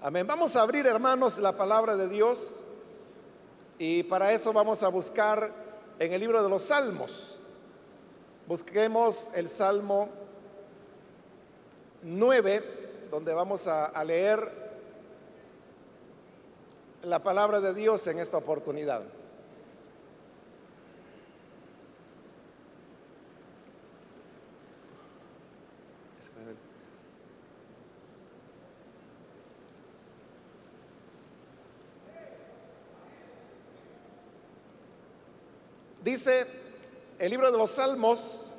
Amén. Vamos a abrir, hermanos, la palabra de Dios y para eso vamos a buscar en el libro de los Salmos. Busquemos el Salmo 9, donde vamos a, a leer la palabra de Dios en esta oportunidad. Dice el libro de los Salmos,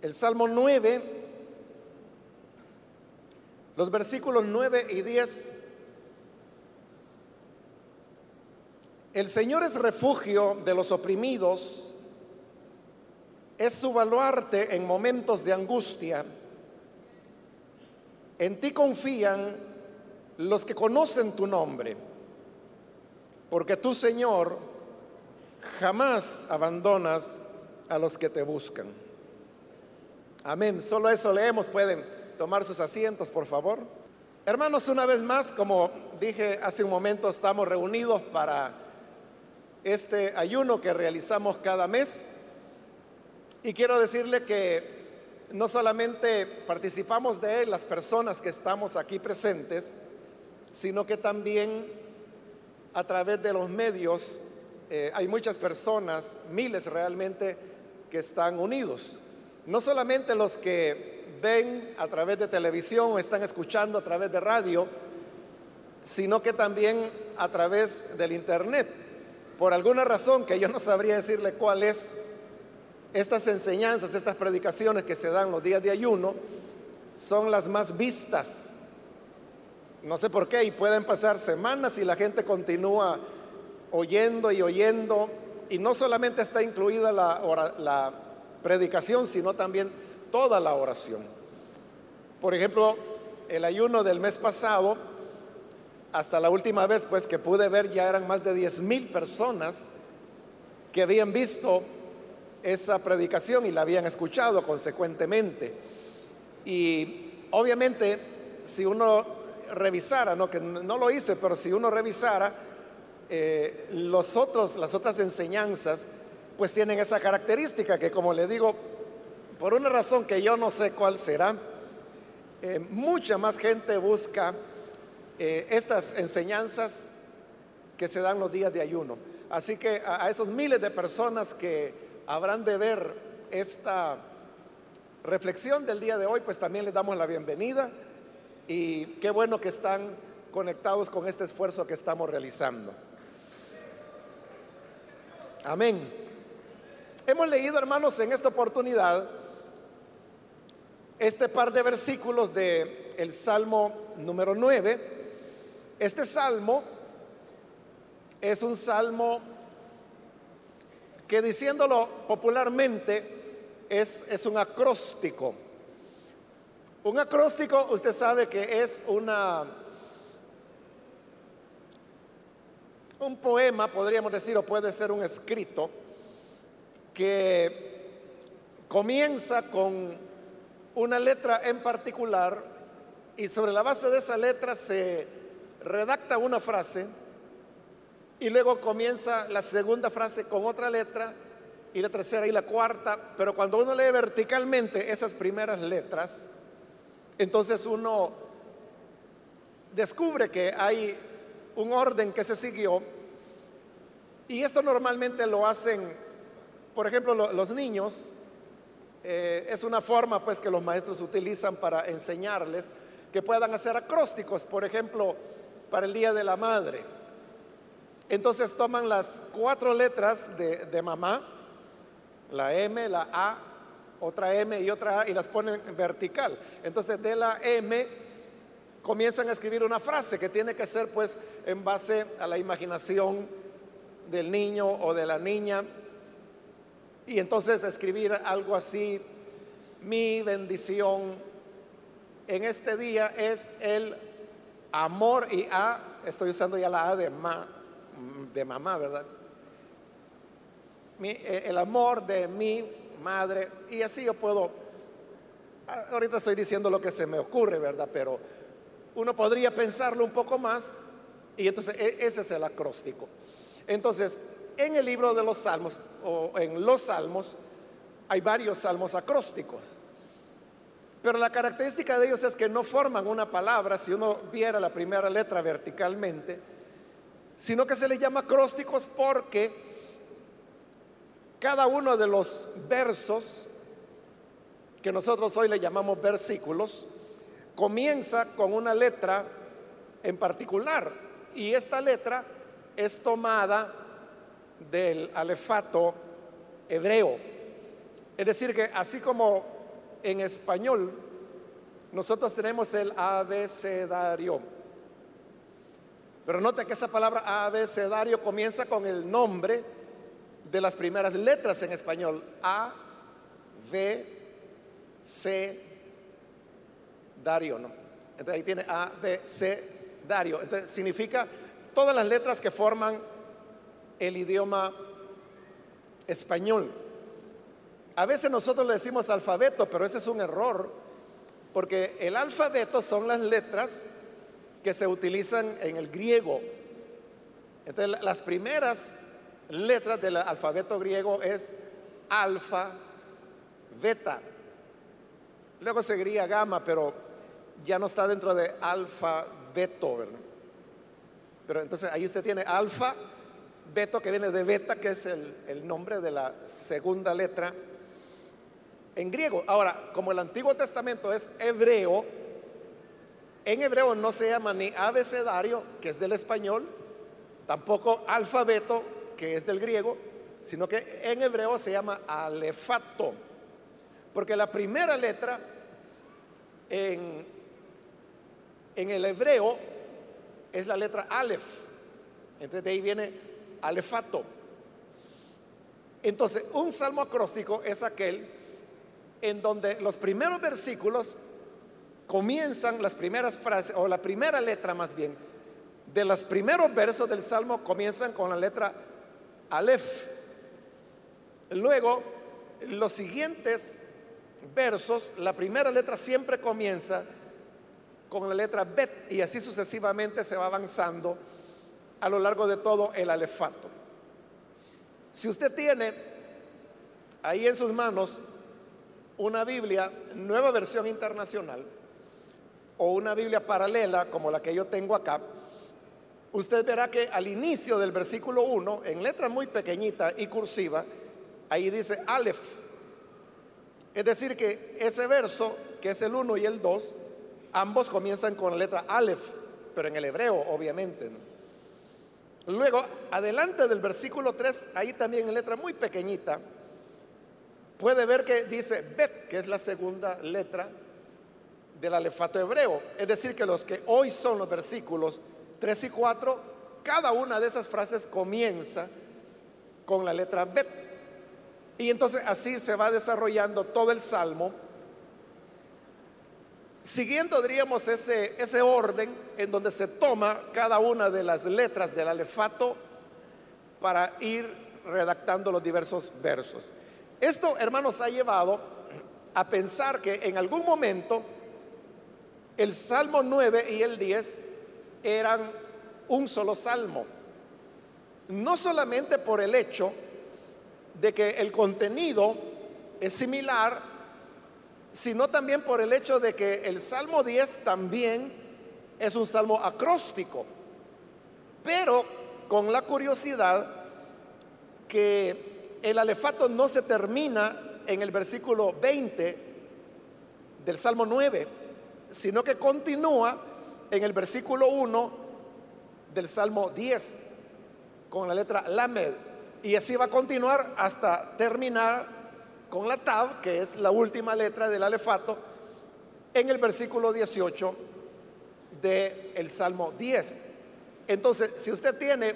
el Salmo 9, los versículos 9 y 10. El Señor es refugio de los oprimidos, es su baluarte en momentos de angustia. En ti confían los que conocen tu nombre, porque tú, Señor, jamás abandonas a los que te buscan. Amén. Solo eso leemos. Pueden tomar sus asientos, por favor. Hermanos, una vez más, como dije hace un momento, estamos reunidos para este ayuno que realizamos cada mes. Y quiero decirle que no solamente participamos de él las personas que estamos aquí presentes, sino que también a través de los medios eh, hay muchas personas, miles realmente, que están unidos. No solamente los que ven a través de televisión o están escuchando a través de radio, sino que también a través del Internet. Por alguna razón que yo no sabría decirle cuál es, estas enseñanzas, estas predicaciones que se dan los días de ayuno, son las más vistas. No sé por qué, y pueden pasar semanas y la gente continúa oyendo y oyendo, y no solamente está incluida la, predicación, sino también toda la oración. Por ejemplo, el ayuno del mes pasado, hasta la última vez pues que pude ver, ya eran más de 10 mil personas que habían visto esa predicación y la habían escuchado consecuentemente. Y obviamente, si uno revisara, no que no lo hice, pero si uno revisara, eh, los otros, las otras enseñanzas, pues tienen esa característica que como le digo, por una razón que yo no sé cuál será, eh, mucha más gente busca eh, estas enseñanzas que se dan los días de ayuno. Así que a, a esos miles de personas que habrán de ver esta reflexión del día de hoy, pues también les damos la bienvenida y qué bueno que están conectados con este esfuerzo que estamos realizando. Amén. Hemos leído, hermanos, en esta oportunidad este par de versículos de el Salmo número 9. Este salmo es un salmo que diciéndolo popularmente es, es un acróstico. Un acróstico, usted sabe que es una un poema, podríamos decir, o puede ser un escrito, que comienza con una letra en particular y sobre la base de esa letra se redacta una frase y luego comienza la segunda frase con otra letra y la tercera y la cuarta, pero cuando uno lee verticalmente esas primeras letras, entonces uno descubre que hay un orden que se siguió y esto normalmente lo hacen, por ejemplo, los niños. Eh, es una forma pues que los maestros utilizan para enseñarles que puedan hacer acrósticos, por ejemplo, para el Día de la Madre. Entonces toman las cuatro letras de, de mamá, la M, la A, otra M y otra A, y las ponen vertical. Entonces de la M comienzan a escribir una frase que tiene que ser pues en base a la imaginación del niño o de la niña. Y entonces escribir algo así, mi bendición en este día es el amor y A, estoy usando ya la A de, ma, de mamá, ¿verdad? Eh, el amor de mi madre. Y así yo puedo, ahorita estoy diciendo lo que se me ocurre, ¿verdad? Pero uno podría pensarlo un poco más y entonces e, ese es el acróstico. Entonces, en el libro de los salmos o en los salmos hay varios salmos acrósticos. Pero la característica de ellos es que no forman una palabra si uno viera la primera letra verticalmente, sino que se les llama acrósticos porque cada uno de los versos que nosotros hoy le llamamos versículos comienza con una letra en particular y esta letra es tomada del alefato hebreo. Es decir, que así como en español nosotros tenemos el abecedario, pero note que esa palabra abecedario comienza con el nombre de las primeras letras en español, A, B, C, Dario, ¿no? Entonces ahí tiene A, B, C, Dario. Entonces significa todas las letras que forman el idioma español. A veces nosotros le decimos alfabeto, pero ese es un error, porque el alfabeto son las letras que se utilizan en el griego. Entonces, las primeras letras del alfabeto griego es alfa, beta. Luego seguiría gamma, pero ya no está dentro de alfabeto, ¿verdad? Pero entonces ahí usted tiene alfa, beto que viene de beta, que es el, el nombre de la segunda letra en griego. Ahora, como el Antiguo Testamento es hebreo, en hebreo no se llama ni abecedario, que es del español, tampoco alfabeto, que es del griego, sino que en hebreo se llama alefato. Porque la primera letra en, en el hebreo es la letra alef. Entonces de ahí viene alefato. Entonces, un salmo acróstico es aquel en donde los primeros versículos comienzan las primeras frases, o la primera letra más bien, de los primeros versos del Salmo comienzan con la letra Aleph. Luego, los siguientes versos, la primera letra siempre comienza con la letra Bet y así sucesivamente se va avanzando a lo largo de todo el alefato. Si usted tiene ahí en sus manos una Biblia, nueva versión internacional, o una Biblia paralela como la que yo tengo acá, usted verá que al inicio del versículo 1, en letra muy pequeñita y cursiva, ahí dice Aleph. Es decir, que ese verso, que es el 1 y el 2, ambos comienzan con la letra Aleph, pero en el hebreo, obviamente. Luego, adelante del versículo 3, ahí también en letra muy pequeñita, puede ver que dice Bet, que es la segunda letra del alefato hebreo. Es decir, que los que hoy son los versículos 3 y 4, cada una de esas frases comienza con la letra Bet. Y entonces así se va desarrollando todo el salmo. Siguiendo, diríamos, ese, ese orden en donde se toma cada una de las letras del alefato para ir redactando los diversos versos. Esto, hermanos, ha llevado a pensar que en algún momento el Salmo 9 y el 10 eran un solo salmo. No solamente por el hecho de que el contenido es similar, sino también por el hecho de que el Salmo 10 también es un salmo acróstico, pero con la curiosidad que el alefato no se termina en el versículo 20 del Salmo 9, sino que continúa en el versículo 1 del Salmo 10 con la letra Lamed. Y así va a continuar hasta terminar con la Tab, que es la última letra del alefato, en el versículo 18 del Salmo 10. Entonces, si usted tiene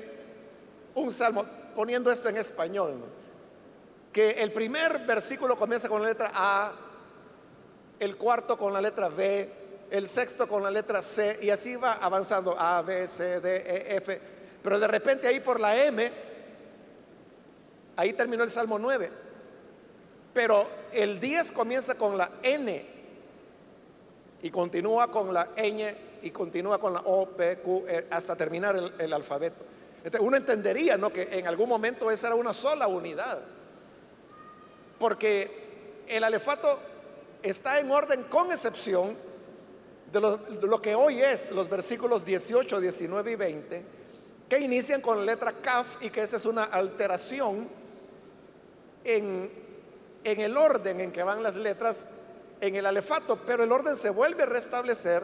un salmo, poniendo esto en español, que el primer versículo comienza con la letra A, el cuarto con la letra B, el sexto con la letra C y así va avanzando A, B, C, D, E, F. Pero de repente ahí por la M, ahí terminó el Salmo 9. Pero el 10 comienza con la N. y continúa con la ñ y continúa con la O, P, Q, e, hasta terminar el, alfabeto. uno entendería ¿no? que en algún momento esa era una sola unidad, porque el alefato está en orden con excepción de lo, de lo, que hoy es los versículos 18, 19 y 20, que inician con la letra Kaf y que esa es una alteración en, en el orden en que van las letras en el alefato, pero el orden se vuelve a restablecer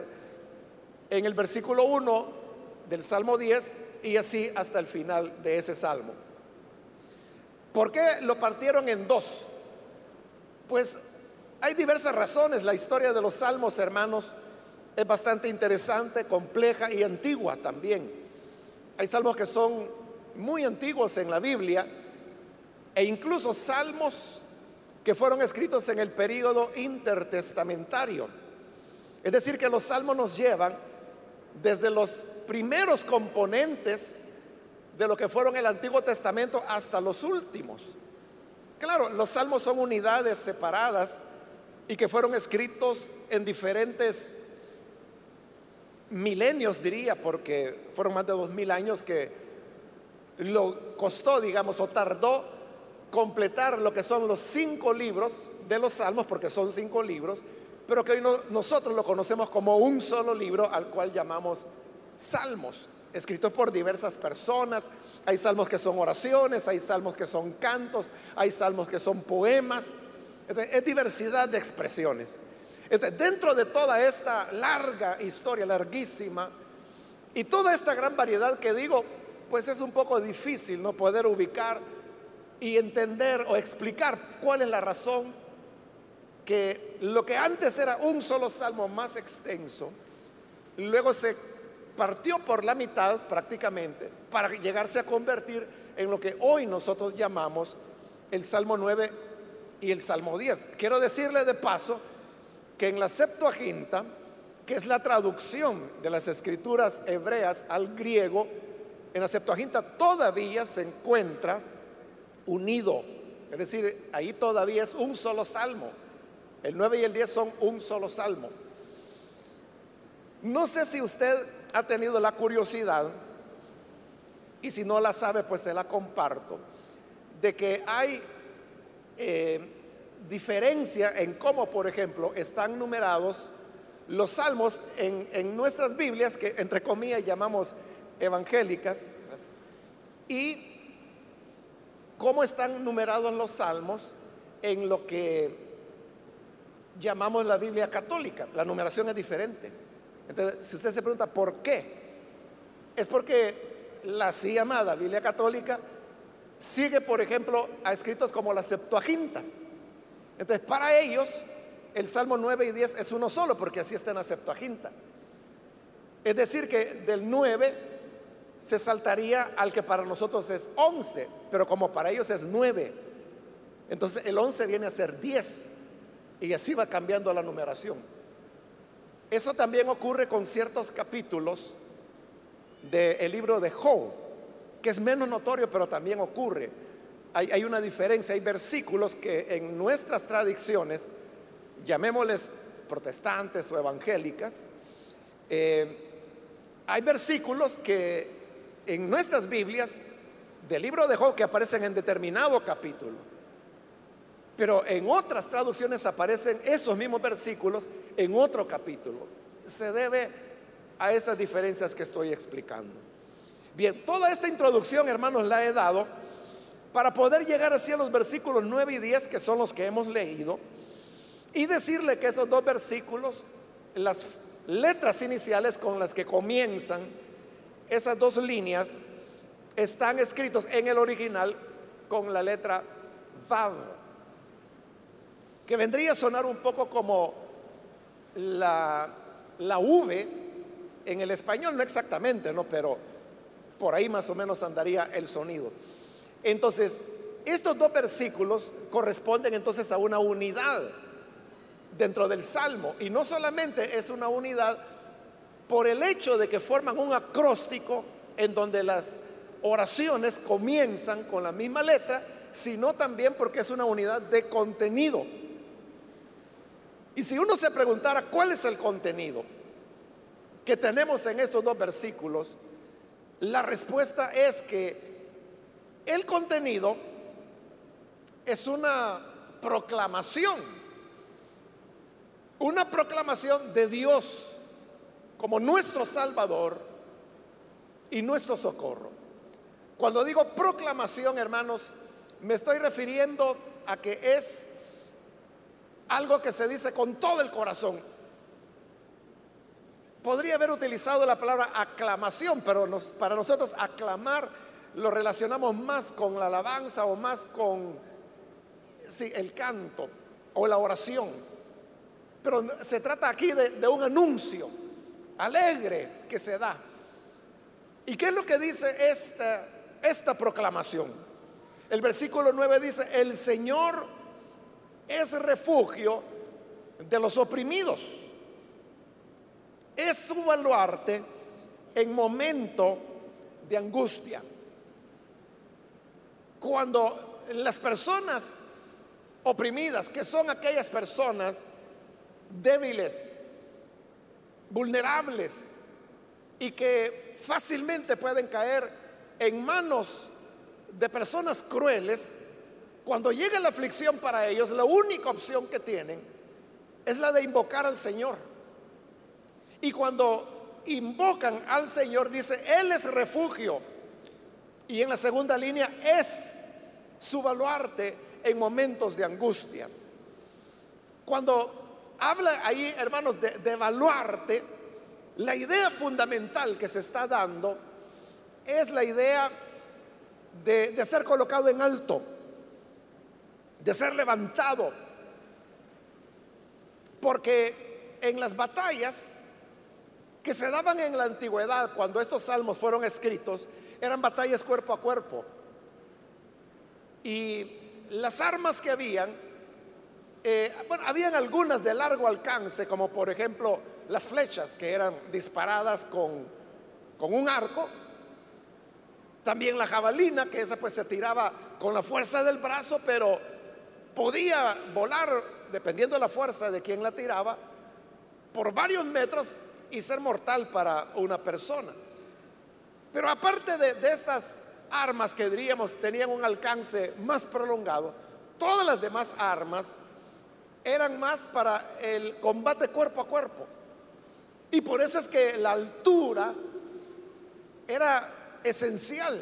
en el versículo 1 del Salmo 10 y así hasta el final de ese salmo. ¿Por qué lo partieron en dos? Pues hay diversas razones. La historia de los salmos, hermanos, es bastante interesante, compleja y antigua también. Hay salmos que son muy antiguos en la Biblia e incluso salmos que fueron escritos en el periodo intertestamentario. Es decir, que los salmos nos llevan desde los primeros componentes de lo que fueron el Antiguo Testamento hasta los últimos. Claro, los salmos son unidades separadas y que fueron escritos en diferentes milenios, diría, porque fueron más de dos mil años que lo costó, digamos, o tardó completar lo que son los cinco libros de los salmos, porque son cinco libros, pero que hoy nosotros lo conocemos como un solo libro al cual llamamos salmos, escritos por diversas personas. Hay salmos que son oraciones, hay salmos que son cantos, hay salmos que son poemas. Es diversidad de expresiones. dentro de toda esta larga historia, larguísima, y toda esta gran variedad que digo, pues es un poco difícil no poder ubicar y entender o explicar cuál es la razón que lo que antes era un solo salmo más extenso, luego se partió por la mitad prácticamente para llegarse a convertir en lo que hoy nosotros llamamos el Salmo 9 y el Salmo 10. Quiero decirle de paso que en la Septuaginta, que es la traducción de las escrituras hebreas al griego, en la Septuaginta todavía se encuentra unido. Es decir, ahí todavía es un solo salmo. El 9 y el 10 son un solo salmo. No sé si usted ha tenido la curiosidad, y si no la sabe, pues se la comparto, de que hay eh, diferencia en cómo, por ejemplo, están numerados los salmos en, en nuestras Biblias, que entre comillas llamamos evangélicas, y cómo están numerados los salmos en lo que llamamos la Biblia católica. La numeración es diferente. Entonces, si usted se pregunta por qué, es porque la así llamada Biblia católica sigue, por ejemplo, a escritos como la Septuaginta. Entonces, para ellos, el Salmo 9 y 10 es uno solo, porque así está en la Septuaginta. Es decir, que del 9 se saltaría al que para nosotros es 11, pero como para ellos es 9. Entonces el 11 viene a ser 10 y así va cambiando la numeración. Eso también ocurre con ciertos capítulos del libro de Job, que es menos notorio, pero también ocurre. Hay, una diferencia, hay versículos que en nuestras tradiciones, llamémosles protestantes o evangélicas, eh, hay versículos que en nuestras Biblias del libro de Job que aparecen en determinado capítulo. Pero en otras traducciones aparecen esos mismos versículos en otro capítulo. Se debe a estas diferencias que estoy explicando. Bien, toda esta introducción, hermanos, la he dado para poder llegar así a los versículos 9 y 10, que son los que hemos leído, y decirle que esos dos versículos, las letras iniciales con las que comienzan esas dos líneas están escritos en el original con la letra Vav, que vendría a sonar un poco como la, la V en el español, no exactamente, ¿no? pero por ahí más o menos andaría el sonido. Entonces, estos dos versículos corresponden entonces a una unidad dentro del Salmo, y no solamente es una unidad por el hecho de que forman un acróstico en donde las oraciones comienzan con la misma letra, sino también porque es una unidad de contenido. Y si uno se preguntara cuál es el contenido que tenemos en estos dos versículos, la respuesta es que el contenido es una proclamación, una proclamación de Dios como nuestro Salvador y nuestro socorro. Cuando digo proclamación, hermanos, me estoy refiriendo a que es algo que se dice con todo el corazón. Podría haber utilizado la palabra aclamación, pero para nosotros aclamar lo relacionamos más con la alabanza o más con el canto o la oración. Pero se trata aquí de, un anuncio alegre que se da. ¿Y qué es lo que dice esta, esta proclamación? El versículo 9 dice, el Señor es refugio de los oprimidos. Es su baluarte en momento de angustia. Cuando las personas oprimidas, que son aquellas personas débiles, vulnerables y que fácilmente pueden caer en manos de personas crueles, cuando llega la aflicción para ellos, la única opción que tienen es la de invocar al Señor. Y cuando invocan al Señor, dice, Él es refugio. Y en la segunda línea es su baluarte en momentos de angustia. Cuando habla ahí, hermanos, de, de baluarte, la idea fundamental que se está dando es la idea de, de ser colocado en alto de ser levantado. Porque en las batallas que se daban en la antigüedad, cuando estos salmos fueron escritos, eran batallas cuerpo a cuerpo. Y las armas que habían, eh, bueno, habían algunas de largo alcance, como por ejemplo las flechas que eran disparadas con, con un arco. También la jabalina, que esa pues se tiraba con la fuerza del brazo, pero podía volar, dependiendo de la fuerza de quien la tiraba, por varios metros y ser mortal para una persona. Pero aparte de, estas armas que diríamos tenían un alcance más prolongado, todas las demás armas eran más para el combate cuerpo a cuerpo. Y por eso es que la altura era esencial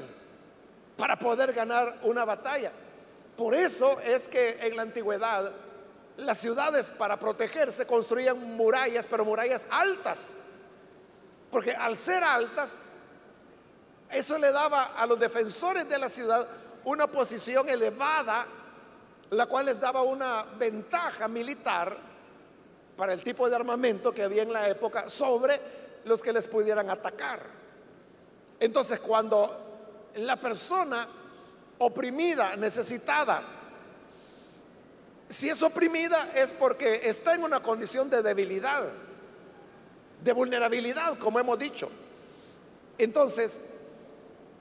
para poder ganar una batalla. Por eso es que en la antigüedad las ciudades para protegerse construían murallas, pero murallas altas. Porque al ser altas, eso le daba a los defensores de la ciudad una posición elevada, la cual les daba una ventaja militar para el tipo de armamento que había en la época sobre los que les pudieran atacar. Entonces, cuando la persona oprimida, necesitada. Si es oprimida es porque está en una condición de debilidad, de vulnerabilidad, como hemos dicho. Entonces,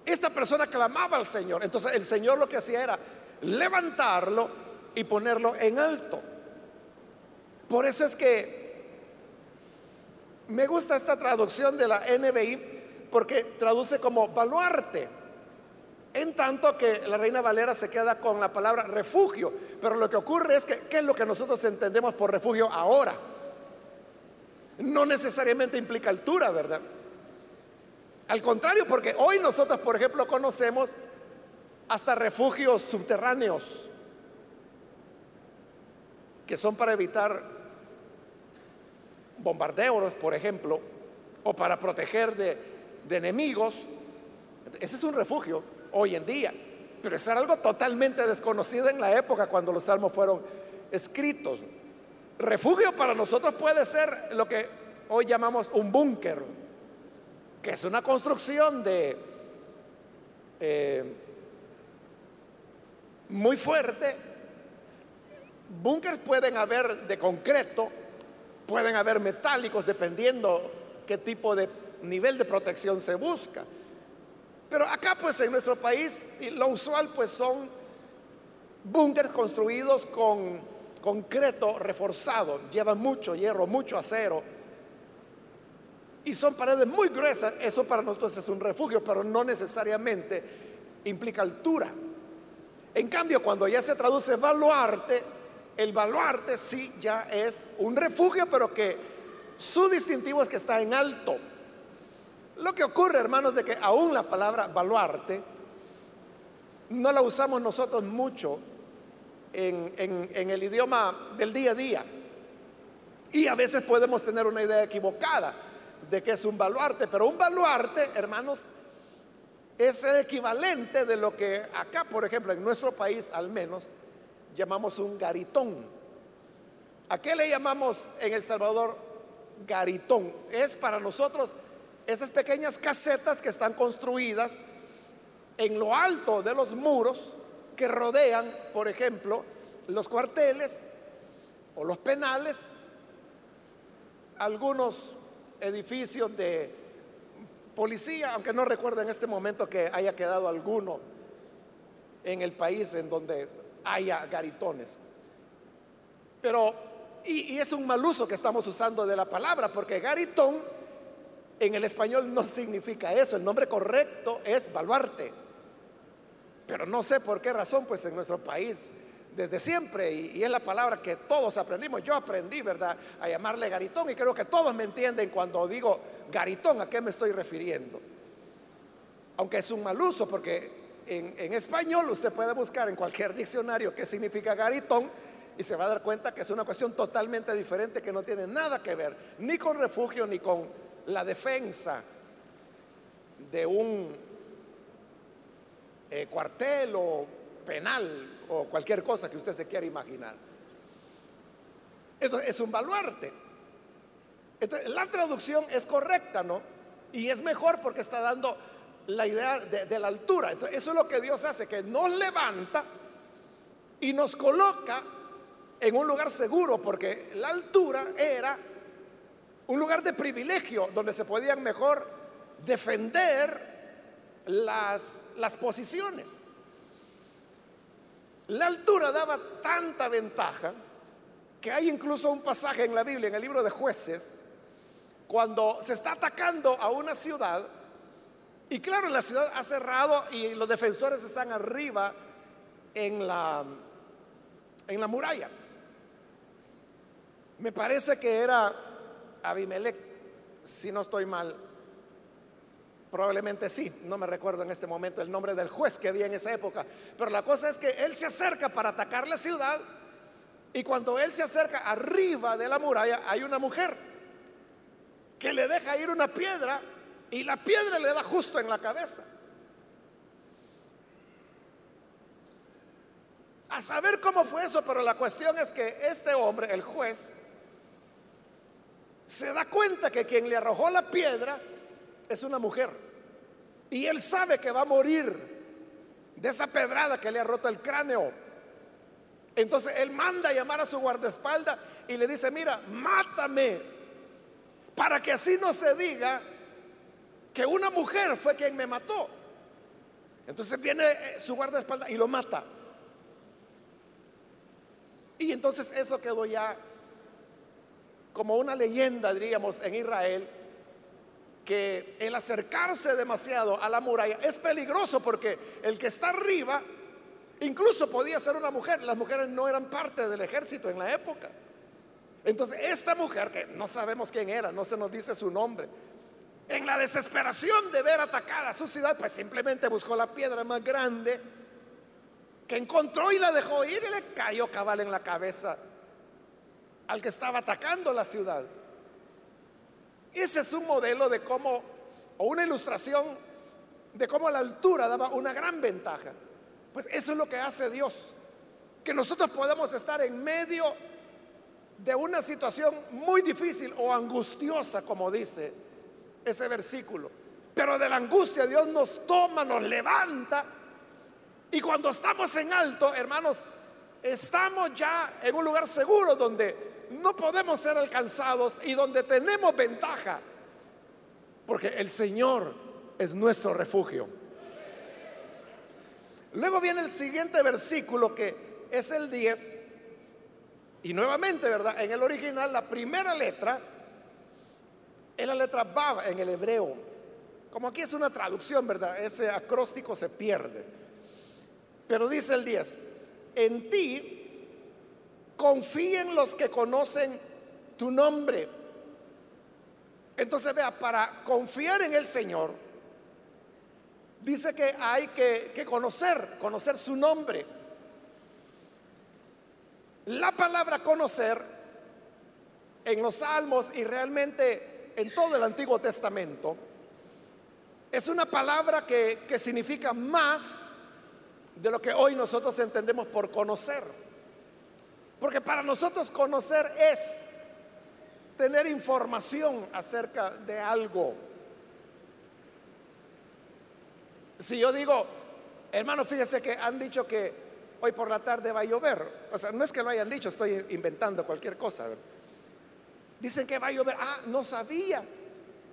esta persona clamaba al Señor. Entonces el Señor lo que hacía era levantarlo y ponerlo en alto. Por eso es que me gusta esta traducción de la NBI porque traduce como baluarte. En tanto que la Reina Valera se queda con la palabra refugio. Pero lo que ocurre es que, ¿qué es lo que nosotros entendemos por refugio ahora? No necesariamente implica altura, ¿verdad? Al contrario, porque hoy nosotros, por ejemplo, conocemos hasta refugios subterráneos, que son para evitar bombardeos, por ejemplo, o para proteger de, enemigos. Ese es un refugio hoy en día. Pero es algo totalmente desconocido en la época cuando los salmos fueron escritos. Refugio para nosotros puede ser lo que hoy llamamos un búnker, que es una construcción de eh, muy fuerte. Búnkers pueden haber de concreto, pueden haber metálicos, dependiendo qué tipo de nivel de protección se busca. Pero acá pues en nuestro país lo usual pues son búnkers construidos con concreto reforzado, lleva mucho hierro, mucho acero. Y son paredes muy gruesas, eso para nosotros es un refugio, pero no necesariamente implica altura. En cambio, cuando ya se traduce baluarte, el baluarte sí ya es un refugio, pero que su distintivo es que está en alto. Lo que ocurre, hermanos, de que aún la palabra baluarte no la usamos nosotros mucho en, el idioma del día a día. Y a veces podemos tener una idea equivocada de que es un baluarte, pero un baluarte, hermanos, es el equivalente de lo que acá, por ejemplo, en nuestro país al menos, llamamos un garitón. ¿A qué le llamamos en El Salvador garitón? Es para nosotros esas pequeñas casetas que están construidas en lo alto de los muros que rodean, por ejemplo, los cuarteles o los penales, algunos edificios de policía, aunque no recuerdo en este momento que haya quedado alguno en el país en donde haya garitones. Pero, y, y, es un mal uso que estamos usando de la palabra, porque garitón en el español no significa eso, el nombre correcto es baluarte. Pero no sé por qué razón, pues en nuestro país desde siempre, y, es la palabra que todos aprendimos, yo aprendí, ¿verdad?, a llamarle garitón, y creo que todos me entienden cuando digo garitón, ¿a qué me estoy refiriendo? Aunque es un mal uso, porque en, español usted puede buscar en cualquier diccionario qué significa garitón, y se va a dar cuenta que es una cuestión totalmente diferente que no tiene nada que ver ni con refugio ni con la defensa de un eh, cuartel o penal o cualquier cosa que usted se quiera imaginar. Eso es un baluarte. la traducción es correcta, ¿no? Y es mejor porque está dando la idea de, la altura. Entonces, eso es lo que Dios hace, que nos levanta y nos coloca en un lugar seguro, porque la altura era un lugar de privilegio donde se podían mejor defender las, las posiciones. La altura daba tanta ventaja que hay incluso un pasaje en la Biblia, en el libro de jueces, cuando se está atacando a una ciudad, y claro, la ciudad ha cerrado y los defensores están arriba en la, en la muralla. Me parece que era Abimelech, si no estoy mal, Probablemente sí, no me recuerdo en este momento el nombre del juez que había en esa época. Pero la cosa es que él se acerca para atacar la ciudad y cuando él se acerca arriba de la muralla hay una mujer que le deja ir una piedra y la piedra le da justo en la cabeza. A saber cómo fue eso, pero la cuestión es que este hombre, el juez, se da cuenta que quien le arrojó la piedra es una mujer. Y él sabe que va a morir de esa pedrada que le ha roto el cráneo. Entonces él manda a llamar a su guardaespaldas y le dice, mira, mátame, para que así no se diga que una mujer fue quien me mató. Entonces viene eh, su guardaespaldas y lo mata. Y entonces eso quedó ya como una leyenda, diríamos, en Israel que el acercarse demasiado a la muralla es peligroso porque el que está arriba incluso podía ser una mujer. Las mujeres no eran parte del ejército en la época. Entonces, esta mujer, que no sabemos quién era, no se nos dice su nombre, en la desesperación de ver atacada su ciudad, pues simplemente buscó la piedra más grande que encontró y la dejó ir y le cayó cabal en la cabeza al que estaba atacando la ciudad. Ese es un modelo de cómo, o una ilustración de cómo la altura daba una gran ventaja. Pues eso es lo que hace Dios. Que nosotros podamos estar en medio de una situación muy difícil o angustiosa, como dice ese versículo. Pero de la angustia Dios nos toma, nos levanta. Y cuando estamos en alto, hermanos, estamos ya en un lugar seguro donde no podemos ser alcanzados y donde tenemos ventaja, porque el Señor es nuestro refugio. Luego viene el siguiente versículo que es el 10 Y nuevamente, ¿verdad? En el original, la primera letra es la letra Bab en el hebreo. Como aquí es una traducción, ¿verdad? Ese acróstico se pierde. Pero dice el 10, en ti confíen los que conocen tu nombre. Entonces, vea, para confiar en el Señor, dice que hay que, que conocer, conocer su nombre. La palabra conocer en los salmos y realmente en todo el Antiguo Testamento es una palabra que, que significa más de lo que hoy nosotros entendemos por conocer. Porque para nosotros conocer es tener información acerca de algo. Si yo digo, hermano, fíjese que han dicho que hoy por la tarde va a llover. O sea, no es que lo hayan dicho, estoy inventando cualquier cosa. Dicen que va a llover. Ah, no sabía.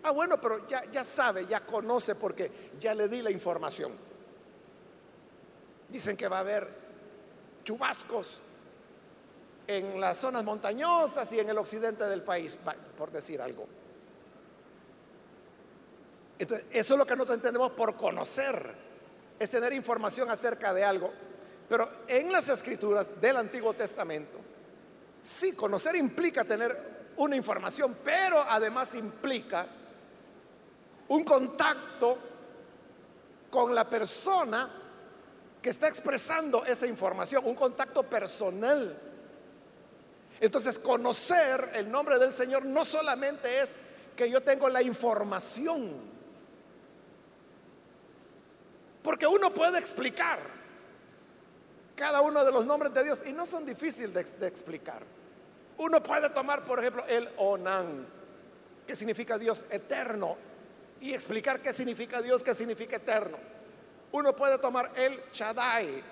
Ah, bueno, pero ya, ya sabe, ya conoce porque ya le di la información. Dicen que va a haber chubascos en las zonas montañosas y en el occidente del país, por decir algo. Entonces, eso es lo que nosotros entendemos por conocer, es tener información acerca de algo. Pero en las escrituras del Antiguo Testamento, sí, conocer implica tener una información, pero además implica un contacto con la persona que está expresando esa información, un contacto personal. Entonces, conocer el nombre del Señor no solamente es que yo tengo la información, porque uno puede explicar cada uno de los nombres de Dios y no son difíciles de, explicar. Uno puede tomar, por ejemplo, el Onan, que significa Dios eterno, y explicar qué significa Dios, qué significa eterno. Uno puede tomar el Shaddai,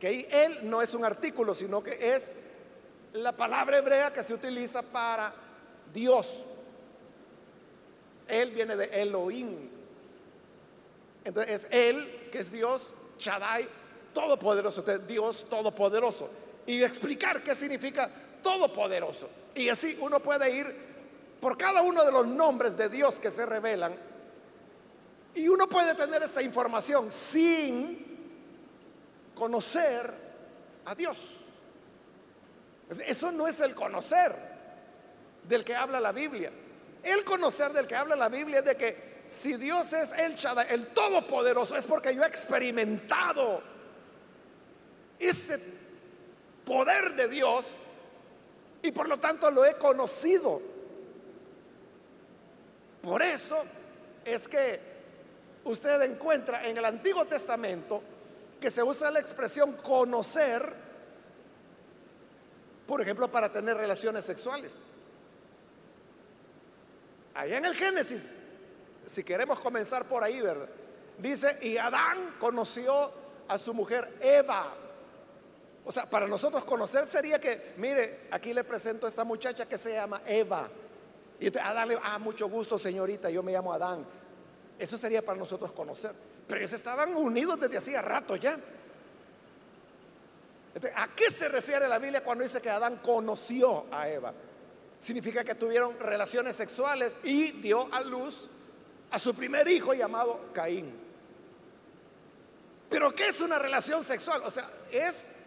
que él no es un artículo, sino que es la palabra hebrea que se utiliza para Dios. Él viene de Elohim. Entonces es Él, que es Dios, Shaddai, todopoderoso, Dios todopoderoso. Y explicar qué significa todopoderoso. Y así uno puede ir por cada uno de los nombres de Dios que se revelan. Y uno puede tener esa información sin conocer a Dios. Eso no es el conocer del que habla la Biblia. El conocer del que habla la Biblia es de que si Dios es el Shaddai, el Todopoderoso, es porque yo he experimentado ese poder de Dios y por lo tanto lo he conocido. Por eso es que usted encuentra en el Antiguo Testamento que se usa la expresión conocer, por ejemplo, para tener relaciones sexuales. Allá en el Génesis, si queremos comenzar por ahí, ¿verdad? Dice, y Adán conoció a su mujer Eva. O sea, para nosotros conocer sería que, mire, aquí le presento a esta muchacha que se llama Eva. Y Adán le, ah, mucho gusto, señorita, yo me llamo Adán. Eso sería para nosotros conocer. Pero ellos estaban unidos desde hacía rato ya. ¿A qué se refiere la Biblia cuando dice que Adán conoció a Eva? Significa que tuvieron relaciones sexuales y dio a luz a su primer hijo llamado Caín. Pero ¿qué es una relación sexual? O sea, es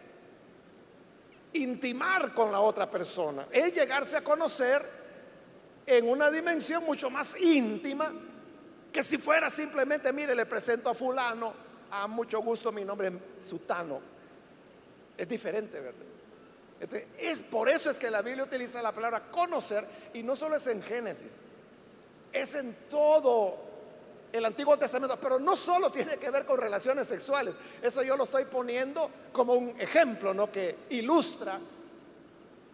intimar con la otra persona, es llegarse a conocer en una dimensión mucho más íntima que si fuera simplemente, mire, le presento a fulano, a mucho gusto, mi nombre es Sutano. Es diferente, ¿verdad? Este, es por eso es que la Biblia utiliza la palabra conocer y no solo es en Génesis, es en todo el Antiguo Testamento, pero no solo tiene que ver con relaciones sexuales. Eso yo lo estoy poniendo como un ejemplo, ¿no? Que ilustra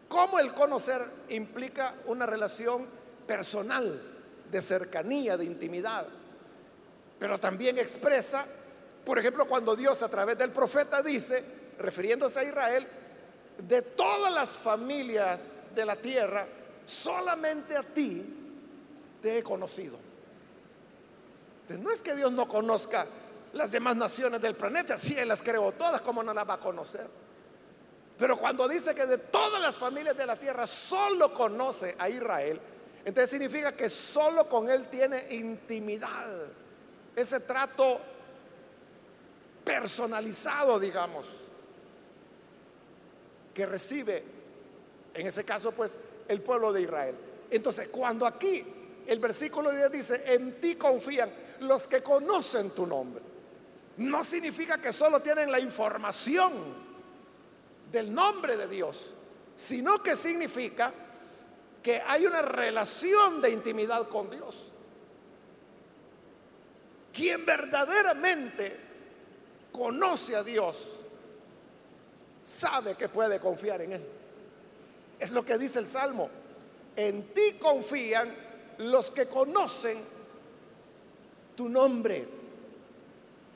cómo el conocer implica una relación personal de cercanía, de intimidad. Pero también expresa, por ejemplo, cuando Dios a través del profeta dice, refiriéndose a Israel, de todas las familias de la tierra, solamente a ti te he conocido. No es que Dios no conozca las demás naciones del planeta, si Él las creó todas, ¿cómo no las va a conocer? Pero cuando dice que de todas las familias de la tierra solo conoce a Israel, entonces significa que solo con él tiene intimidad. Ese trato personalizado, digamos, que recibe, en ese caso, pues, el pueblo de Israel. Entonces, cuando aquí el versículo 10 dice, en ti confían los que conocen tu nombre, no significa que solo tienen la información del nombre de Dios, sino que significa que hay una relación de intimidad con Dios. Quien verdaderamente conoce a Dios, sabe que puede confiar en Él. Es lo que dice el Salmo. En ti confían los que conocen tu nombre.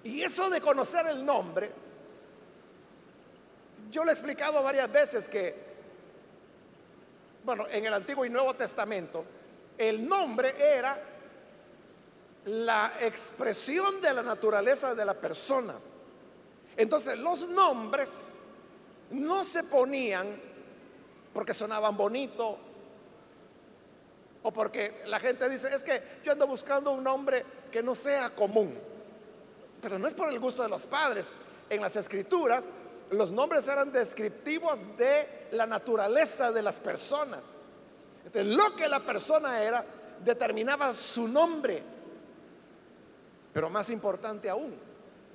Y eso de conocer el nombre, yo le he explicado varias veces que, bueno, en el Antiguo y Nuevo Testamento, el nombre era la expresión de la naturaleza de la persona. Entonces los nombres no se ponían porque sonaban bonito o porque la gente dice, es que yo ando buscando un nombre que no sea común. Pero no es por el gusto de los padres. En las escrituras los nombres eran descriptivos de la naturaleza de las personas. lo que la persona era determinaba su nombre. Pero más importante aún,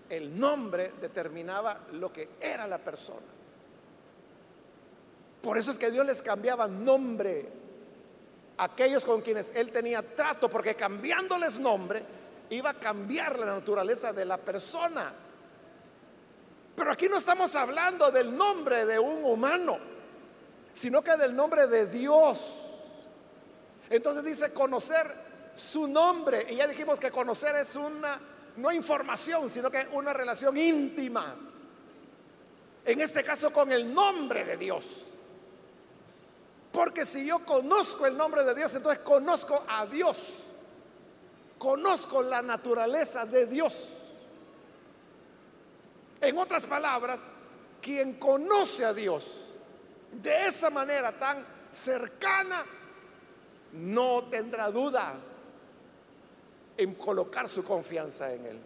el nombre determinaba lo que era la persona. Por eso es que Dios les cambiaba nombre a aquellos con quienes Él tenía trato, porque cambiándoles nombre iba a cambiar la naturaleza de la persona. Pero aquí no estamos hablando del nombre de un humano, sino que del nombre de Dios. Entonces dice conocer su nombre. Y ya dijimos que conocer es una, no información, sino que una relación íntima. En este caso con el nombre de Dios. Porque si yo conozco el nombre de Dios, entonces conozco a Dios. Conozco la naturaleza de Dios. En otras palabras, quien conoce a Dios de esa manera tan cercana, no tendrá duda en colocar su confianza en Él.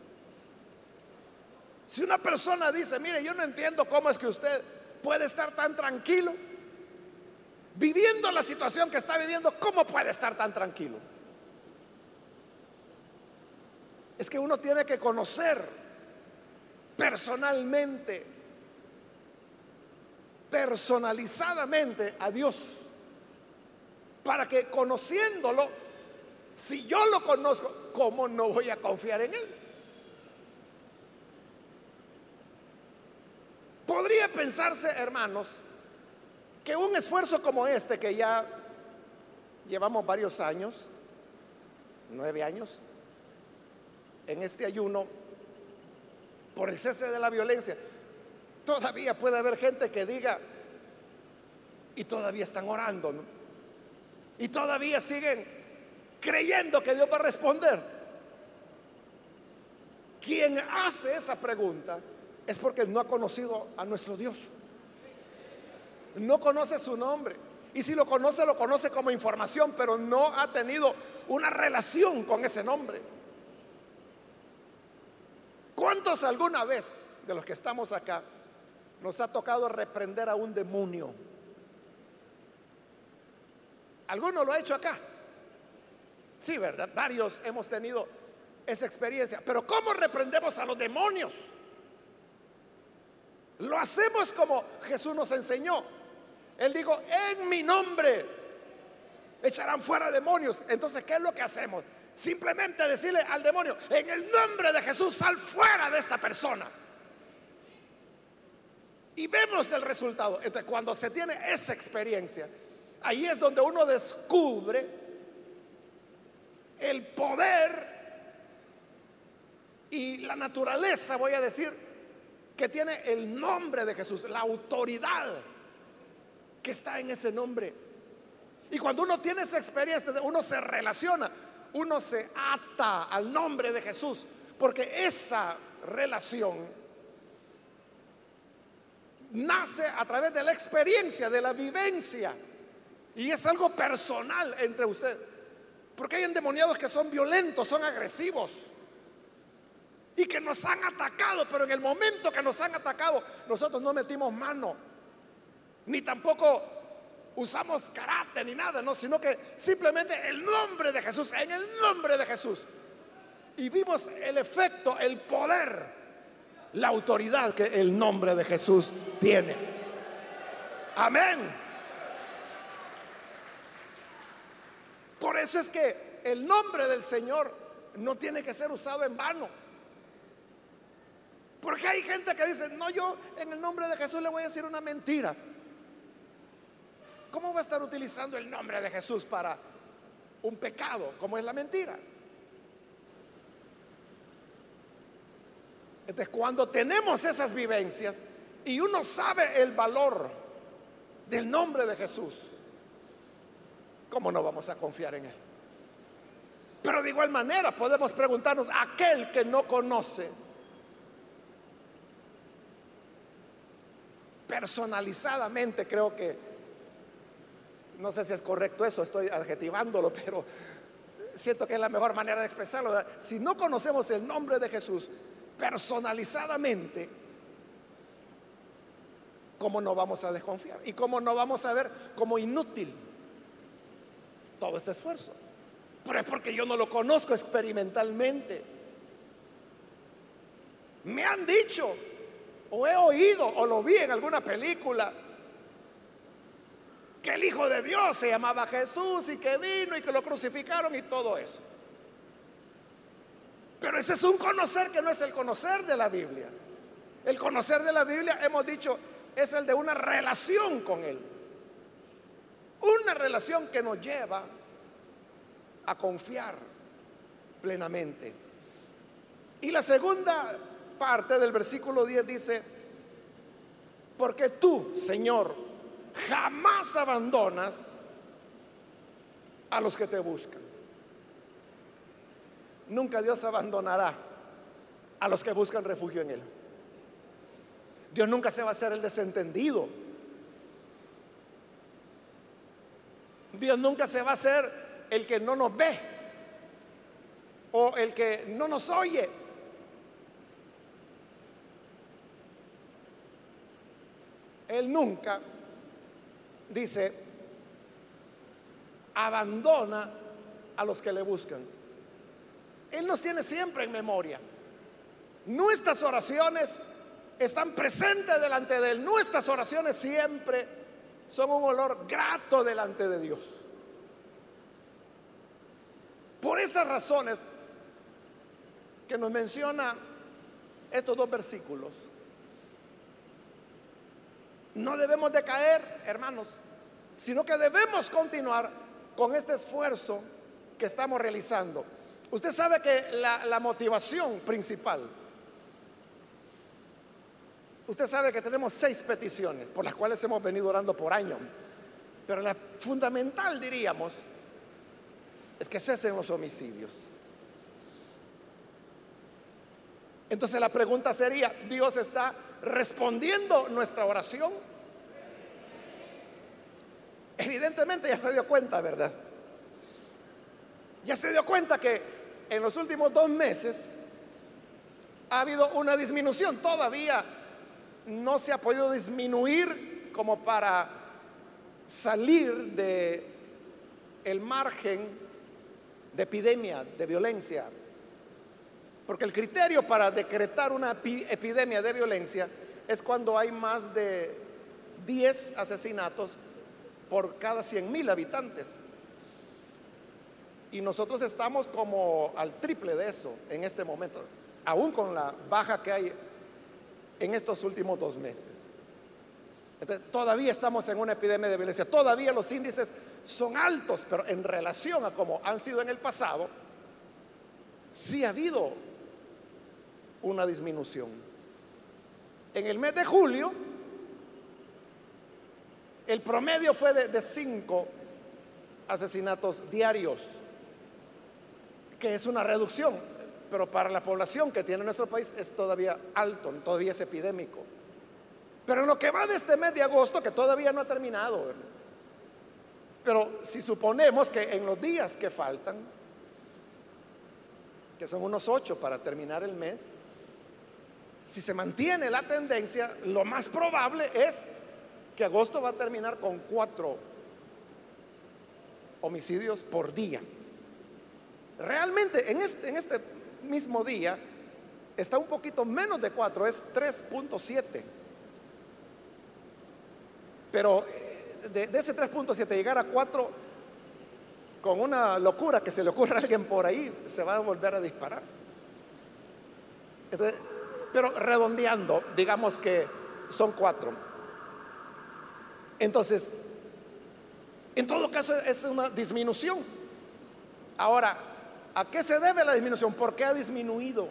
Si una persona dice, mire, yo no entiendo cómo es que usted puede estar tan tranquilo, viviendo la situación que está viviendo, ¿cómo puede estar tan tranquilo? Es que uno tiene que conocer personalmente, personalizadamente a Dios, para que conociéndolo, si yo lo conozco, ¿cómo no voy a confiar en Él? Podría pensarse, hermanos, que un esfuerzo como este, que ya llevamos varios años, nueve años, en este ayuno, por el cese de la violencia, todavía puede haber gente que diga, y todavía están orando, y todavía siguen creyendo que Dios va a responder. Quien hace esa pregunta es porque no ha conocido a nuestro Dios no conoce su nombre. Y si lo conoce, lo conoce como información, pero no ha tenido una relación con ese nombre. ¿Cuántos alguna vez de los que estamos acá nos ha tocado reprender a un demonio? ¿Alguno lo ha hecho acá? Sí, ¿verdad? Varios hemos tenido esa experiencia. Pero ¿cómo reprendemos a los demonios? Lo hacemos como Jesús nos enseñó. Él dijo, en mi nombre echarán fuera demonios. Entonces, ¿qué es lo que hacemos? Simplemente decirle al demonio, en el nombre de Jesús, sal fuera de esta persona. Y vemos el resultado. Entonces, cuando se tiene esa experiencia, ahí es donde uno descubre el poder y la naturaleza, voy a decir, que tiene el nombre de Jesús, la autoridad que está en ese nombre. Y cuando uno tiene esa experiencia, uno se relaciona, uno se ata al nombre de Jesús, porque esa relación nace a través de la experiencia, de la vivencia. Y es algo personal entre ustedes. Porque hay endemoniados que son violentos, son agresivos. Y que nos han atacado, pero en el momento que nos han atacado, nosotros no metimos mano. Ni tampoco usamos karate ni nada, no, sino que simplemente el nombre de Jesús, en el nombre de Jesús. Y vimos el efecto, el poder, la autoridad que el nombre de Jesús tiene. Amén. Por eso es que el nombre del Señor no tiene que ser usado en vano. Porque hay gente que dice, no, yo en el nombre de Jesús le voy a decir una mentira. ¿Cómo va a estar utilizando el nombre de Jesús para un pecado como es la mentira? Entonces, cuando tenemos esas vivencias y uno sabe el valor del nombre de Jesús, ¿cómo no vamos a confiar en Él? Pero de igual manera podemos preguntarnos, aquel que no conoce personalizadamente, creo que no sé si es correcto eso, estoy adjetivándolo, pero siento que es la mejor manera de expresarlo. Si no conocemos el nombre de Jesús personalizadamente, ¿cómo no vamos a desconfiar? ¿Y cómo no vamos a ver como inútil todo este esfuerzo? Pero es porque yo no lo conozco experimentalmente. Me han dicho, o he oído, o lo vi en alguna película que el Hijo de Dios se llamaba Jesús y que vino y que lo crucificaron y todo eso. Pero ese es un conocer que no es el conocer de la Biblia. El conocer de la Biblia, hemos dicho, es el de una relación con Él. Una relación que nos lleva a confiar plenamente. Y la segunda parte del versículo 10 dice, porque tú, Señor, jamás abandonas a los que te buscan. Nunca Dios abandonará a los que buscan refugio en Él. Dios nunca se va a hacer el desentendido. Dios nunca se va a hacer el que no nos ve o el que no nos oye. Él nunca dice, abandona a los que le buscan. Él nos tiene siempre en memoria. Nuestras oraciones están presentes delante de Él. Nuestras oraciones siempre son un olor grato delante de Dios. Por estas razones que nos menciona estos dos versículos, no debemos de caer, hermanos, sino que debemos continuar con este esfuerzo que estamos realizando. Usted sabe que la, motivación principal, usted sabe que tenemos seis peticiones por las cuales hemos venido orando por años, pero la fundamental diríamos es que cesen los homicidios. Entonces la pregunta sería, ¿Dios está respondiendo nuestra oración? Evidentemente ya se dio cuenta, ¿verdad? Ya se dio cuenta que en los últimos dos meses ha habido una disminución. Todavía no se ha podido disminuir como para salir de el margen de epidemia, de violencia. Porque el criterio para decretar una epidemia de violencia es cuando hay más de 10 asesinatos por cada 100 mil habitantes. Y nosotros estamos como al triple de eso en este momento, aún con la baja que hay en estos últimos dos meses. todavía estamos en una epidemia de violencia, todavía los índices son altos, pero en relación a como han sido en el pasado, sí ha habido una disminución. En el mes de julio, el promedio fue de, cinco asesinatos diarios, que es una reducción, pero para la población que tiene nuestro país es todavía alto, todavía es epidémico. Pero en lo que va de este mes de agosto, que todavía no ha terminado, pero si suponemos que en los días que faltan, que son unos ocho para terminar el mes, si se mantiene la tendencia, lo más probable es que agosto va a terminar con cuatro homicidios por día. Realmente en este, este mismo día está un poquito menos de cuatro, es 3.7. Pero eh, de, de ese 3.7 llegar a 4 con una locura que se le ocurra a alguien por ahí, se va a volver a disparar. Pero redondeando, digamos que son cuatro. Entonces, en todo caso es una disminución. Ahora, ¿a qué se debe la disminución? ¿Por qué ha disminuido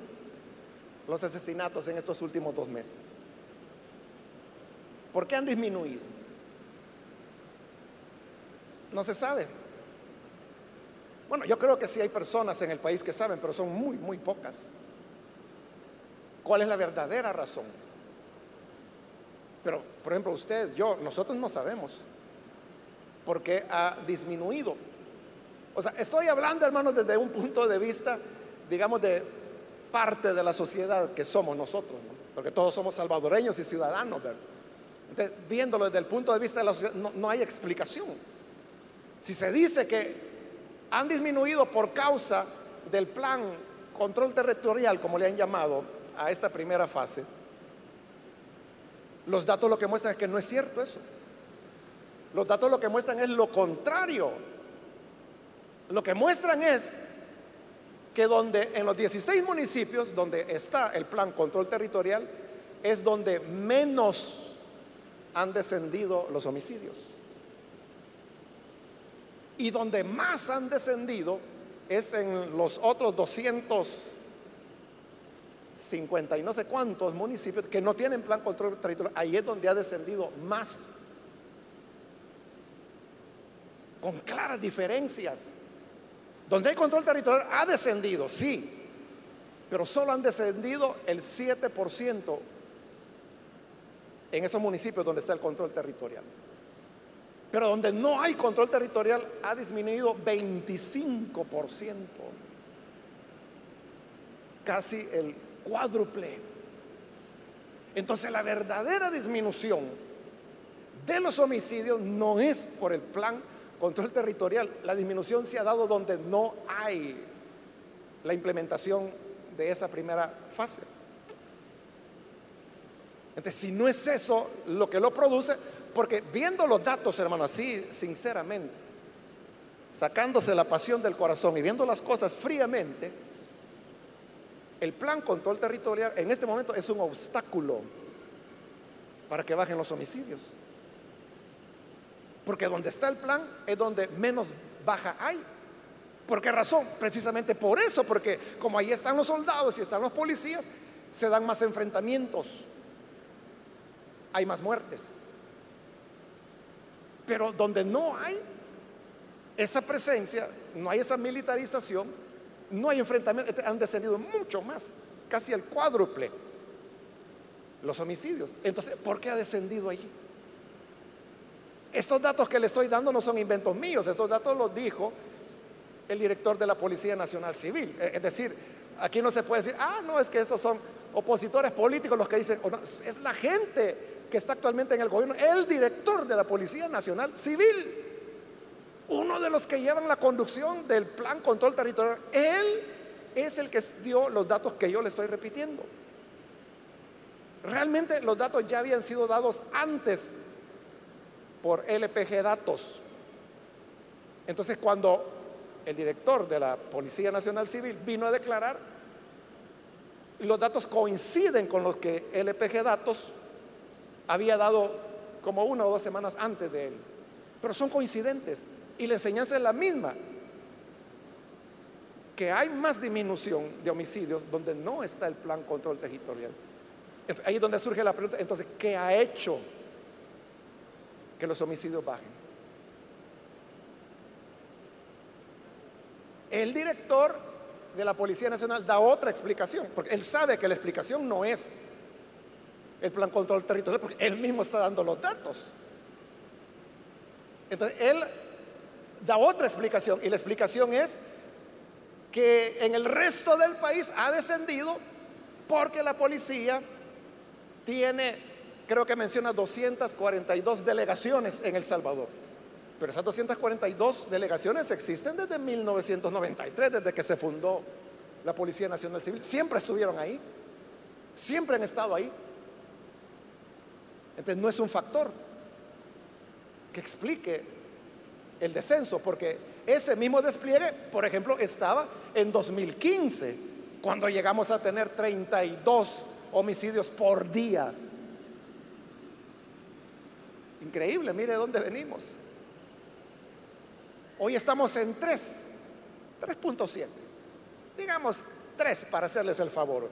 los asesinatos en estos últimos dos meses? ¿Por qué han disminuido? No se sabe. Bueno, yo creo que sí hay personas en el país que saben, pero son muy, muy pocas. ¿Cuál es la verdadera razón? Pero, por ejemplo, usted, yo, nosotros no sabemos por qué ha disminuido. O sea, estoy hablando, hermanos, desde un punto de vista, digamos, de parte de la sociedad que somos nosotros, porque todos somos salvadoreños y ciudadanos. Entonces, viéndolo desde el punto de vista de la sociedad, no hay explicación. Si se dice que han disminuido por causa del plan control territorial, como le han llamado a esta primera fase, los datos lo que muestran es que no es cierto eso. Los datos lo que muestran es lo contrario. Lo que muestran es que donde en los 16 municipios donde está el plan control territorial es donde menos han descendido los homicidios. Y donde más han descendido es en los otros 250 y no sé cuántos municipios que no tienen plan control territorial. Ahí es donde ha descendido más. Con claras diferencias. Donde hay control territorial ha descendido, sí, pero solo han descendido el 7% en esos municipios donde está el control territorial. Pero donde no hay control territorial ha disminuido 25%. Casi el cuádruple. Entonces la verdadera disminución de los homicidios no es por el plan control territorial. La disminución se ha dado donde no hay la implementación de esa primera fase. Entonces, si no es eso lo que lo produce, porque viendo los datos, hermano, así sinceramente, sacándose la pasión del corazón y viendo las cosas fríamente, el plan control territorial en este momento es un obstáculo para que bajen los homicidios. Porque donde está el plan es donde menos baja hay. ¿Por qué razón? Precisamente por eso, porque como ahí están los soldados y están los policías, se dan más enfrentamientos, hay más muertes. Pero donde no hay esa presencia, no hay esa militarización, no hay enfrentamiento, han descendido mucho más, casi el cuádruple los homicidios. Entonces, ¿por qué ha descendido allí? Estos datos que le estoy dando no son inventos míos, estos datos los dijo el director de la Policía Nacional Civil. Es decir, aquí no se puede decir, ah, no, es que esos son opositores políticos los que dicen, es la gente que está actualmente en el gobierno, el director de la Policía Nacional Civil, uno de los que llevan la conducción del plan control territorial, él es el que dio los datos que yo le estoy repitiendo. Realmente los datos ya habían sido dados antes por LPG Datos. Entonces cuando el director de la Policía Nacional Civil vino a declarar, los datos coinciden con los que LPG Datos había dado como una o dos semanas antes de él. Pero son coincidentes y la enseñanza es la misma. Que hay más disminución de homicidios donde no está el plan control territorial. ahí es donde surge la pregunta, entonces, ¿qué ha hecho que los homicidios bajen? El director de la Policía Nacional da otra explicación, porque él sabe que la explicación no es el plan control territorial, porque él mismo está dando los datos. Entonces, él da otra explicación, y la explicación es que en el resto del país ha descendido porque la policía tiene, creo que menciona 242 delegaciones en El Salvador. Pero esas 242 delegaciones existen desde 1993, desde que se fundó la Policía Nacional Civil. Siempre estuvieron ahí, siempre han estado ahí. Entonces no es un factor que explique el descenso, porque ese mismo despliegue, por ejemplo, estaba en 2015, cuando llegamos a tener 32 homicidios por día. Increíble, mire dónde venimos. Hoy estamos en 3, 3.7. Digamos 3 para hacerles el favor.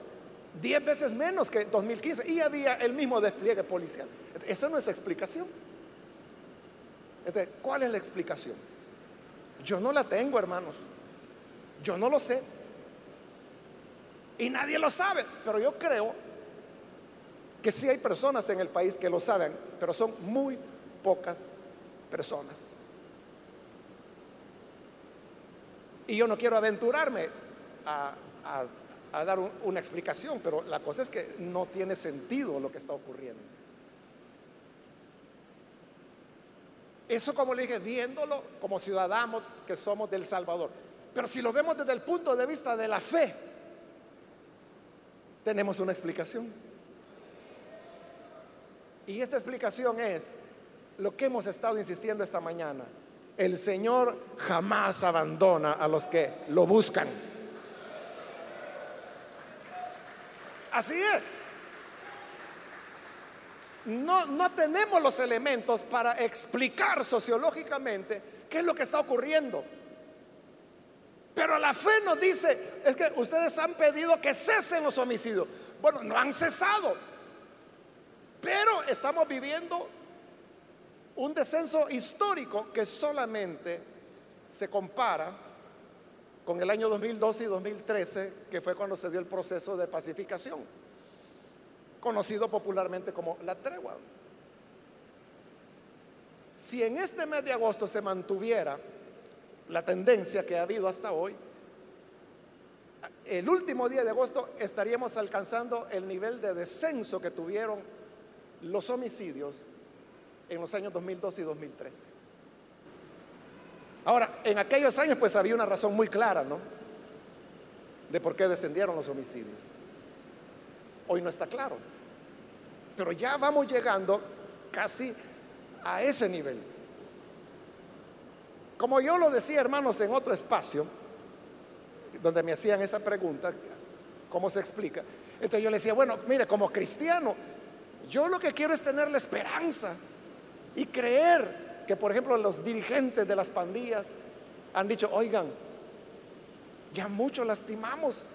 10 veces menos que 2015 y había el mismo despliegue policial. Esa no es explicación. ¿Cuál es la explicación? Yo no la tengo, hermanos. Yo no lo sé. Y nadie lo sabe, pero yo creo que sí hay personas en el país que lo saben, pero son muy pocas personas. Y yo no quiero aventurarme a, dar una explicación, pero la cosa es que no tiene sentido lo que está ocurriendo. Eso como le dije, viéndolo como ciudadanos que somos del Salvador. Pero si lo vemos desde el punto de vista de la fe, tenemos una explicación. Y esta explicación es lo que hemos estado insistiendo esta mañana. El Señor jamás abandona a los que lo buscan. Así es. No, tenemos los elementos para explicar sociológicamente qué es lo que está ocurriendo. Pero la fe nos dice, es que ustedes han pedido que cesen los homicidios. Bueno, no han cesado. Pero estamos viviendo un descenso histórico que solamente se compara con el año 2012 y 2013, que fue cuando se dio el proceso de pacificación, conocido popularmente como la tregua. Si en este mes de agosto se mantuviera la tendencia que ha habido hasta hoy, el último día de agosto estaríamos alcanzando el nivel de descenso que tuvieron los homicidios en los años 2012 y 2013. Ahora, en aquellos años pues había una razón muy clara, ¿no? De por qué descendieron los homicidios. Hoy no está claro. Pero ya vamos llegando casi a ese nivel. Como yo lo decía, hermanos, en otro espacio, donde me hacían esa pregunta, ¿cómo se explica? Entonces yo le decía, bueno, mire, como cristiano, yo lo que quiero es tener la esperanza y creer que, por ejemplo, los dirigentes de las pandillas han dicho, oigan, ya mucho lastimamos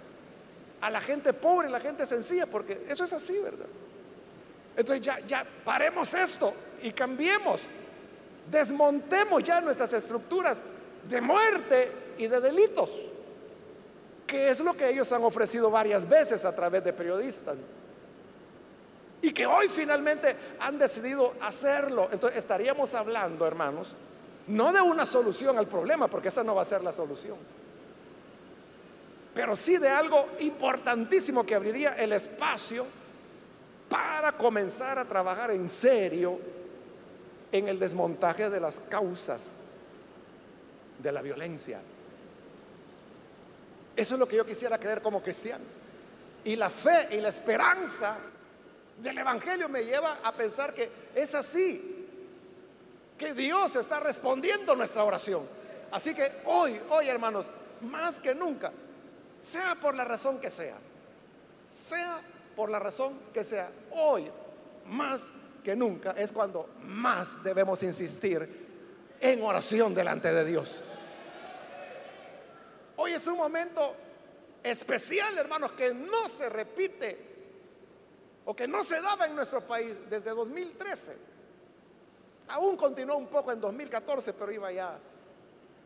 a la gente pobre, a la gente sencilla, porque eso es así, ¿verdad? Entonces ya, ya paremos esto y cambiemos, desmontemos ya nuestras estructuras de muerte y de delitos, que es lo que ellos han ofrecido varias veces a través de periodistas. Y que hoy finalmente han decidido hacerlo. Entonces estaríamos hablando, hermanos, no de una solución al problema, porque esa no va a ser la solución. Pero sí de algo importantísimo que abriría el espacio para comenzar a trabajar en serio en el desmontaje de las causas de la violencia. Eso es lo que yo quisiera creer como cristiano. Y la fe y la esperanza del Evangelio me lleva a pensar que es así, que Dios está respondiendo nuestra oración. Así que hoy, hoy hermanos, más que nunca, sea por la razón que sea, sea por la razón que sea, hoy más que nunca es cuando más debemos insistir en oración delante de Dios. Hoy es un momento especial, hermanos, que no se repite o que no se daba en nuestro país desde 2013. Aún continuó un poco en 2014, pero iba ya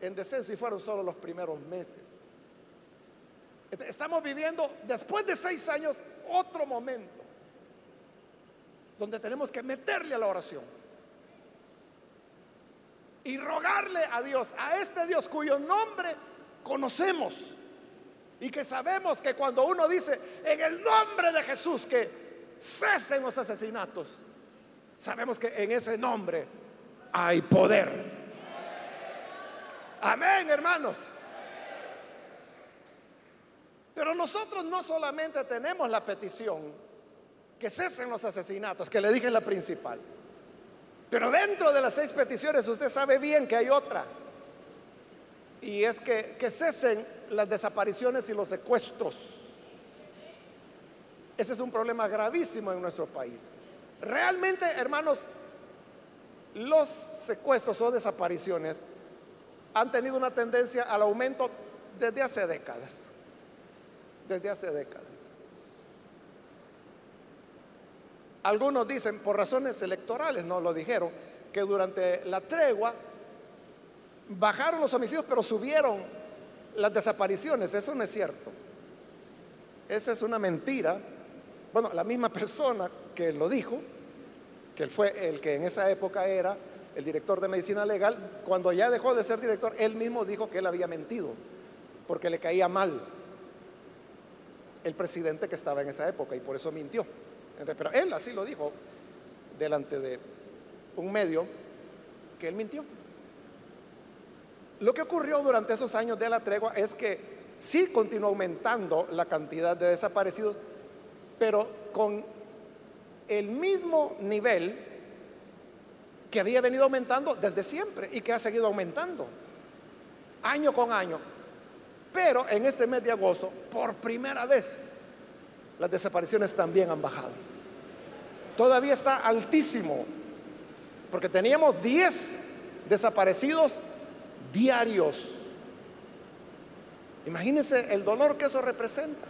en descenso y fueron solo los primeros meses. Estamos viviendo después de seis años otro momento. donde tenemos que meterle a la oración y rogarle a Dios, a este Dios cuyo nombre conocemos y que sabemos que cuando uno dice en el nombre de Jesús que cesen los asesinatos, sabemos que en ese nombre hay poder. Amén, hermanos. Pero nosotros no solamente tenemos la petición que cesen los asesinatos, que le dije la principal. Pero dentro de las seis peticiones usted sabe bien que hay otra. Y es que, que cesen las desapariciones y los secuestros. Ese es un problema gravísimo en nuestro país. Realmente, hermanos, los secuestros o desapariciones han tenido una tendencia al aumento desde hace décadas. Desde hace décadas. Algunos dicen, por razones electorales, no lo dijeron, que durante la tregua bajaron los homicidios, pero subieron las desapariciones. Eso no es cierto. Esa es una mentira. Bueno, la misma persona que lo dijo, que fue el que en esa época era el director de medicina legal, cuando ya dejó de ser director, él mismo dijo que él había mentido, porque le caía mal el presidente que estaba en esa época y por eso mintió. Pero él así lo dijo delante de un medio que él mintió. Lo que ocurrió durante esos años de la tregua es que sí continuó aumentando la cantidad de desaparecidos, pero con el mismo nivel que había venido aumentando desde siempre y que ha seguido aumentando año con año. Pero en este mes de agosto, por primera vez, las desapariciones también han bajado. Todavía está altísimo, porque teníamos 10 desaparecidos diarios. Imagínense el dolor que eso representa.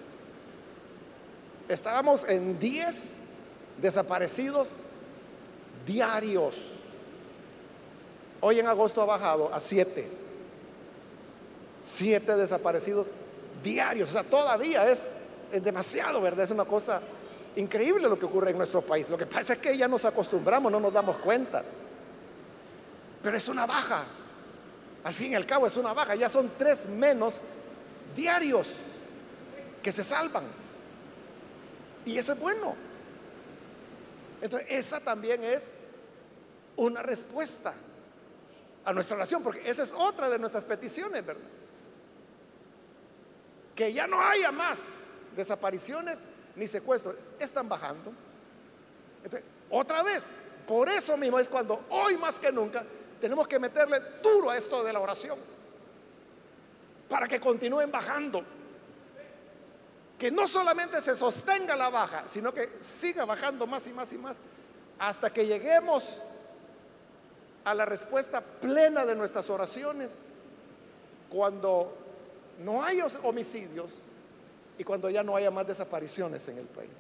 Estábamos en 10 desaparecidos diarios. Hoy en agosto ha bajado a 7. 7 desaparecidos diarios. O sea, todavía es es demasiado, ¿verdad? Es una cosa increíble lo que ocurre en nuestro país. Lo que pasa es que ya nos acostumbramos, no nos damos cuenta. Pero es una baja. Al fin y al cabo es una baja. Ya son tres menos diarios que se salvan. Y eso es bueno. Entonces, esa también es una respuesta a nuestra oración, porque esa es otra de nuestras peticiones, ¿verdad? Que ya no haya más desapariciones ni secuestros, están bajando. otra vez, por eso mismo es cuando hoy más que nunca tenemos que meterle duro a esto de la oración, para que continúen bajando. Que no solamente se sostenga la baja, sino que siga bajando más y más y más, hasta que lleguemos a la respuesta plena de nuestras oraciones, cuando no hay homicidios, y cuando ya no haya más desapariciones en el país.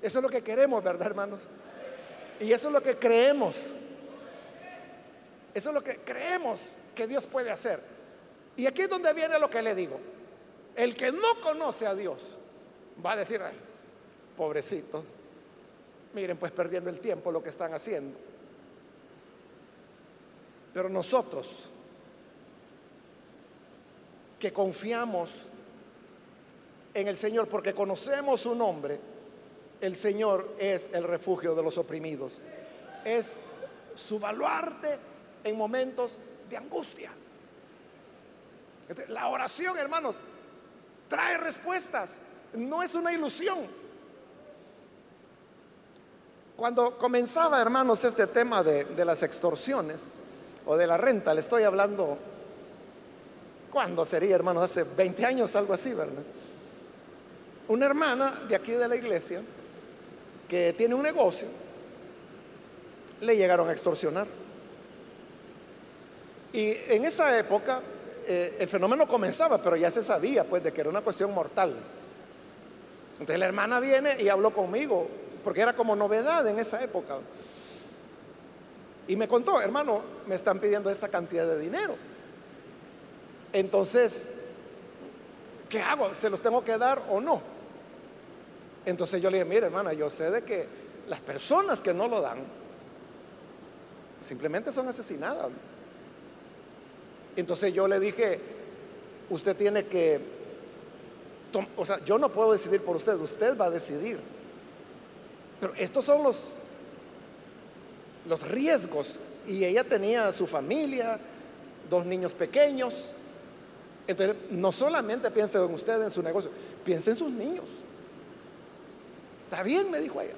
Eso es lo que queremos, ¿verdad, hermanos? Y eso es lo que creemos. Eso es lo que creemos que Dios puede hacer. Y aquí es donde viene lo que le digo. El que no conoce a Dios va a decir, ay, pobrecito, miren pues perdiendo el tiempo lo que están haciendo. Pero nosotros que confiamos en el Señor, porque conocemos su nombre, el Señor es el refugio de los oprimidos. Es su baluarte en momentos de angustia. Este, la oración, hermanos, trae respuestas. No es una ilusión. Cuando comenzaba, hermanos, este tema de, de las extorsiones o de la renta, le estoy hablando, ¿cuándo sería, hermanos? Hace 20 años, algo así, ¿verdad? una hermana de aquí de la iglesia que tiene un negocio, le llegaron a extorsionar. Y en esa época eh, el fenómeno comenzaba, pero ya se sabía pues de que era una cuestión mortal. Entonces la hermana viene y habló conmigo, porque era como novedad en esa época. Y me contó, hermano, me están pidiendo esta cantidad de dinero. Entonces, ¿qué hago? ¿Se los tengo que dar o no? Entonces yo le dije, mire hermana, yo sé de que las personas que no lo dan simplemente son asesinadas. Entonces yo le dije, usted tiene que, o sea, yo no puedo decidir por usted, usted va a decidir. Pero estos son los, los riesgos. Y ella tenía su familia, dos niños pequeños. Entonces, no solamente piense en usted, en su negocio, piense en sus niños. Está bien, me dijo ella.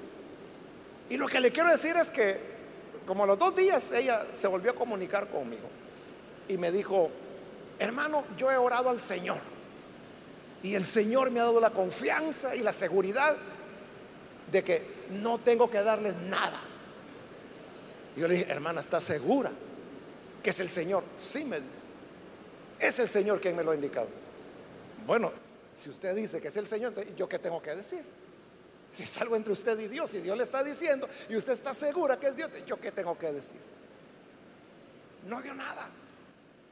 Y lo que le quiero decir es que, como a los dos días, ella se volvió a comunicar conmigo y me dijo, hermano, yo he orado al Señor. Y el Señor me ha dado la confianza y la seguridad de que no tengo que darles nada. Y yo le dije, hermana, ¿está segura que es el Señor? Sí, me dice. Es el Señor quien me lo ha indicado. Bueno, si usted dice que es el Señor, ¿yo qué tengo que decir? Si es algo entre usted y Dios, y Dios le está diciendo y usted está segura que es Dios, ¿yo qué tengo que decir? No dio nada.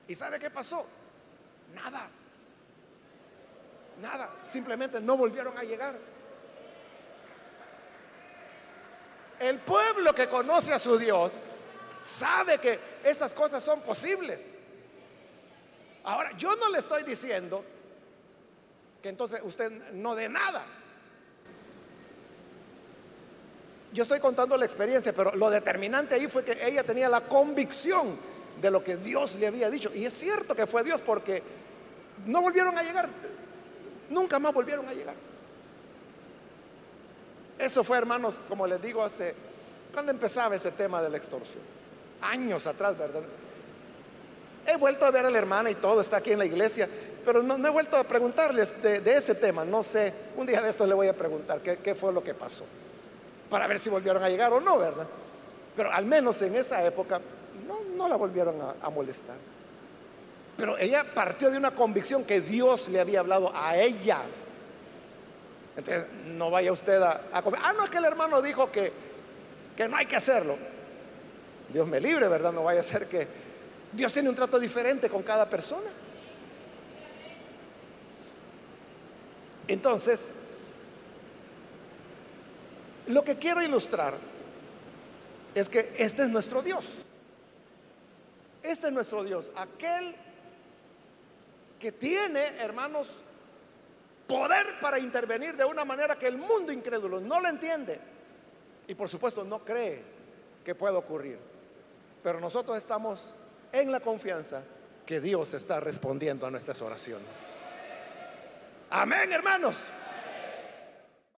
¿Y sabe qué pasó? Nada. Nada. Simplemente no volvieron a llegar. El pueblo que conoce a su Dios sabe que estas cosas son posibles. Ahora, yo no le estoy diciendo que entonces usted no dé nada. Yo estoy contando la experiencia, pero lo determinante ahí fue que ella tenía la convicción de lo que Dios le había dicho. Y es cierto que fue Dios porque no volvieron a llegar, nunca más volvieron a llegar. Eso fue, hermanos, como les digo, hace, cuando empezaba ese tema de la extorsión, años atrás, ¿verdad? He vuelto a ver a la hermana y todo, está aquí en la iglesia, pero no, he vuelto a preguntarles de, ese tema, no sé, un día de esto le voy a preguntar qué, fue lo que pasó, para ver si volvieron a llegar o no, ¿verdad? Pero al menos en esa época no, la volvieron a, molestar. Pero ella partió de una convicción que Dios le había hablado a ella. Entonces, no vaya usted a, a Ah, no, es que el hermano dijo que no hay que hacerlo. Dios me libre, ¿verdad? No vaya a ser que Dios tiene un trato diferente con cada persona. Entonces, lo que quiero ilustrar es que este es nuestro Dios. Este es nuestro Dios, aquel que tiene, hermanos, poder para intervenir de una manera que el mundo incrédulo no lo entiende y por supuesto no cree que pueda ocurrir. Pero nosotros estamos en la confianza que Dios está respondiendo a nuestras oraciones. Amén, hermanos.